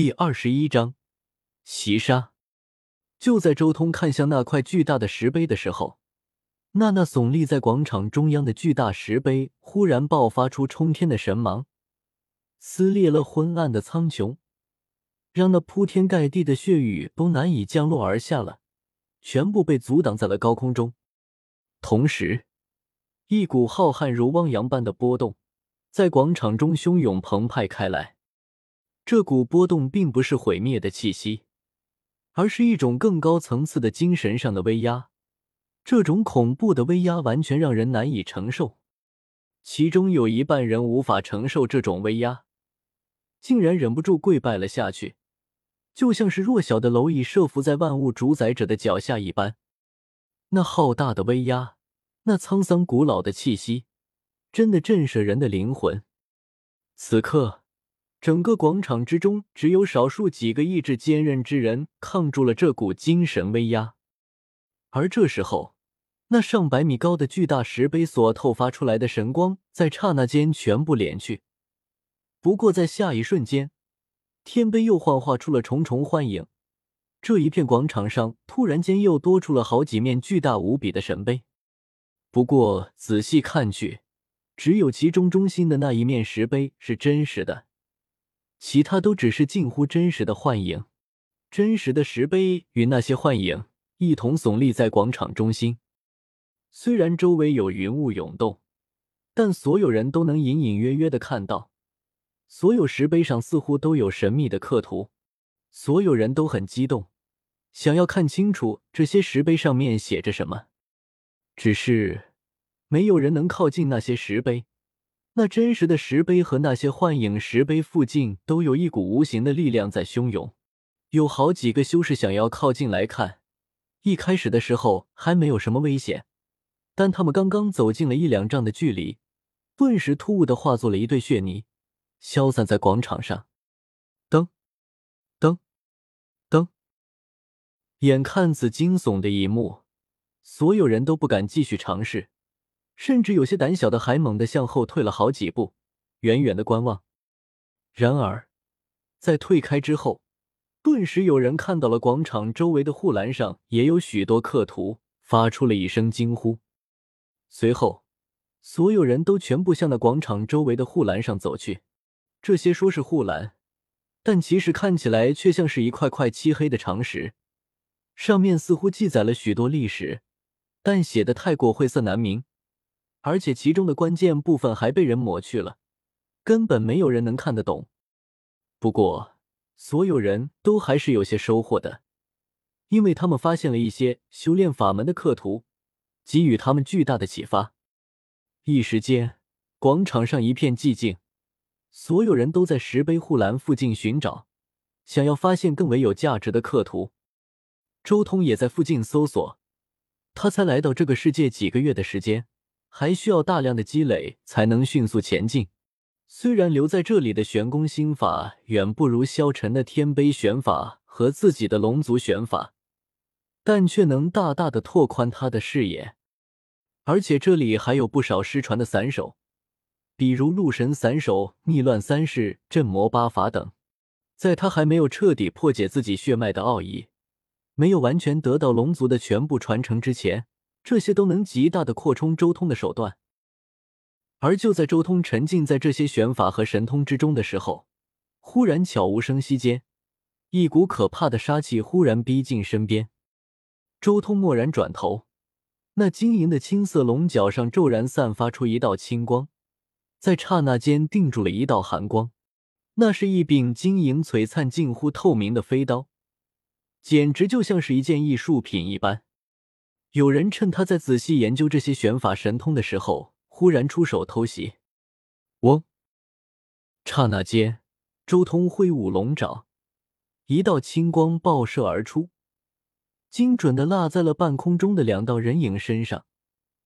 第二十一章袭杀。就在周通看向那块巨大的石碑的时候，那那耸立在广场中央的巨大石碑忽然爆发出冲天的神芒，撕裂了昏暗的苍穹，让那铺天盖地的血雨都难以降落而下了，全部被阻挡在了高空中。同时，一股浩瀚如汪洋般的波动在广场中汹涌澎湃开来。这股波动并不是毁灭的气息，而是一种更高层次的精神上的威压。这种恐怖的威压完全让人难以承受，其中有一半人无法承受这种威压，竟然忍不住跪拜了下去，就像是弱小的蝼蚁设伏在万物主宰者的脚下一般。那浩大的威压，那沧桑古老的气息，真的震慑人的灵魂。此刻。整个广场之中，只有少数几个意志坚韧之人抗住了这股精神威压。而这时候，那上百米高的巨大石碑所透发出来的神光，在刹那间全部敛去。不过，在下一瞬间，天碑又幻化出了重重幻影。这一片广场上，突然间又多出了好几面巨大无比的神碑。不过，仔细看去，只有其中中心的那一面石碑是真实的。其他都只是近乎真实的幻影，真实的石碑与那些幻影一同耸立在广场中心。虽然周围有云雾涌动，但所有人都能隐隐约约的看到，所有石碑上似乎都有神秘的刻图。所有人都很激动，想要看清楚这些石碑上面写着什么。只是，没有人能靠近那些石碑。那真实的石碑和那些幻影石碑附近都有一股无形的力量在汹涌，有好几个修士想要靠近来看。一开始的时候还没有什么危险，但他们刚刚走近了一两丈的距离，顿时突兀的化作了一堆血泥，消散在广场上。噔，噔，噔！眼看此惊悚的一幕，所有人都不敢继续尝试。甚至有些胆小的还猛地向后退了好几步，远远的观望。然而，在退开之后，顿时有人看到了广场周围的护栏上也有许多刻图，发出了一声惊呼。随后，所有人都全部向那广场周围的护栏上走去。这些说是护栏，但其实看起来却像是一块块漆黑的长石，上面似乎记载了许多历史，但写的太过晦涩难明。而且其中的关键部分还被人抹去了，根本没有人能看得懂。不过，所有人都还是有些收获的，因为他们发现了一些修炼法门的刻图，给予他们巨大的启发。一时间，广场上一片寂静，所有人都在石碑护栏附近寻找，想要发现更为有价值的刻图。周通也在附近搜索，他才来到这个世界几个月的时间。还需要大量的积累才能迅速前进。虽然留在这里的玄功心法远不如萧晨的天碑玄法和自己的龙族玄法，但却能大大的拓宽他的视野。而且这里还有不少失传的散手，比如鹿神散手、逆乱三式、镇魔八法等。在他还没有彻底破解自己血脉的奥义，没有完全得到龙族的全部传承之前。这些都能极大的扩充周通的手段，而就在周通沉浸在这些玄法和神通之中的时候，忽然悄无声息间，一股可怕的杀气忽然逼近身边。周通蓦然转头，那晶莹的青色龙角上骤然散发出一道青光，在刹那间定住了一道寒光。那是一柄晶莹璀璨、近乎透明的飞刀，简直就像是一件艺术品一般。有人趁他在仔细研究这些玄法神通的时候，忽然出手偷袭。嗡！刹那间，周通挥舞龙爪，一道青光爆射而出，精准的落在了半空中的两道人影身上，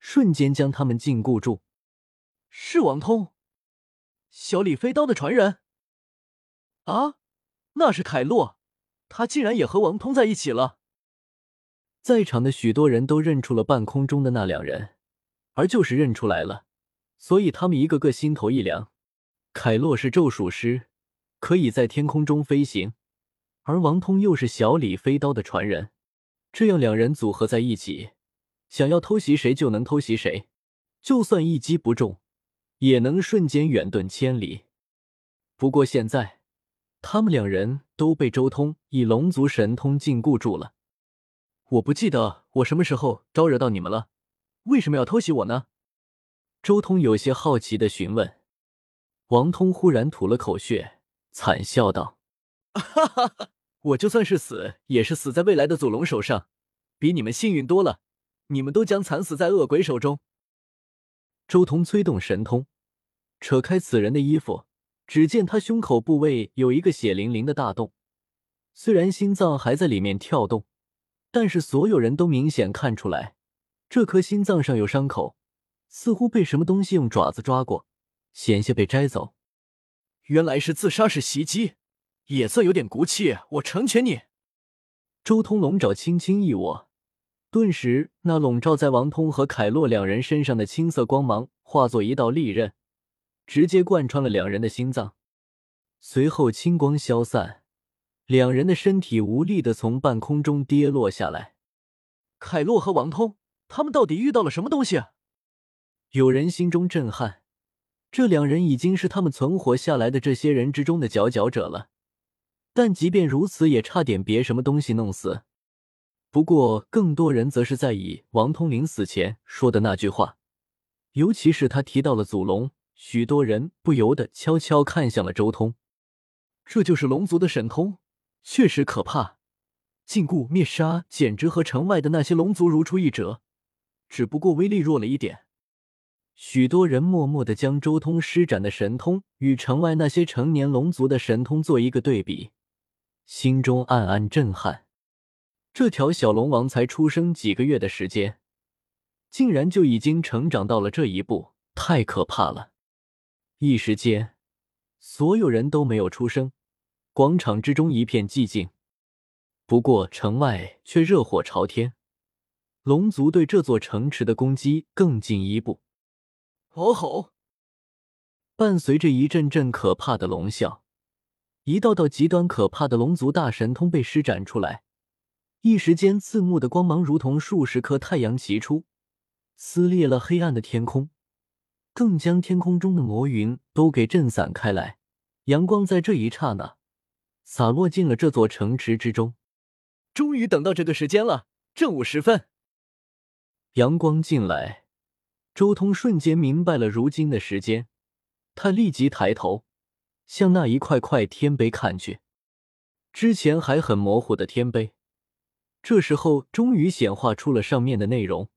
瞬间将他们禁锢住。是王通，小李飞刀的传人。啊，那是凯洛，他竟然也和王通在一起了。在场的许多人都认出了半空中的那两人，而就是认出来了，所以他们一个个心头一凉。凯洛是咒术师，可以在天空中飞行，而王通又是小李飞刀的传人，这样两人组合在一起，想要偷袭谁就能偷袭谁，就算一击不中，也能瞬间远遁千里。不过现在，他们两人都被周通以龙族神通禁锢住了。我不记得我什么时候招惹到你们了，为什么要偷袭我呢？周通有些好奇的询问。王通忽然吐了口血，惨笑道：“哈哈哈，我就算是死，也是死在未来的祖龙手上，比你们幸运多了。你们都将惨死在恶鬼手中。”周通催动神通，扯开此人的衣服，只见他胸口部位有一个血淋淋的大洞，虽然心脏还在里面跳动，但是所有人都明显看出来，这颗心脏上有伤口，似乎被什么东西用爪子抓过。险些被摘走，原来是自杀式袭击，也算有点骨气。我成全你。周通龙爪轻轻一握，顿时那笼罩在王通和凯洛两人身上的青色光芒化作一道利刃，直接贯穿了两人的心脏。随后青光消散，两人的身体无力的从半空中跌落下来。凯洛和王通，他们到底遇到了什么东西？有人心中震撼。这两人已经是他们存活下来的这些人之中的佼佼者了，但即便如此，也差点别什么东西弄死。不过，更多人则是在意王通临死前说的那句话，尤其是他提到了祖龙，许多人不由得悄悄看向了周通。这就是龙族的神通，确实可怕，禁锢灭杀，简直和城外的那些龙族如出一辙，只不过威力弱了一点。许多人默默的将周通施展的神通与城外那些成年龙族的神通做一个对比，心中暗暗震撼。这条小龙王才出生几个月的时间，竟然就已经成长到了这一步，太可怕了！一时间，所有人都没有出声，广场之中一片寂静。不过城外却热火朝天，龙族对这座城池的攻击更进一步。哦吼！伴随着一阵阵可怕的龙啸，一道道极端可怕的龙族大神通被施展出来。一时间，刺目的光芒如同数十颗太阳齐出，撕裂了黑暗的天空，更将天空中的魔云都给震散开来。阳光在这一刹那洒落进了这座城池之中。终于等到这个时间了，正午时分，阳光进来。周通瞬间明白了如今的时间，他立即抬头向那一块块天碑看去。之前还很模糊的天碑，这时候终于显化出了上面的内容。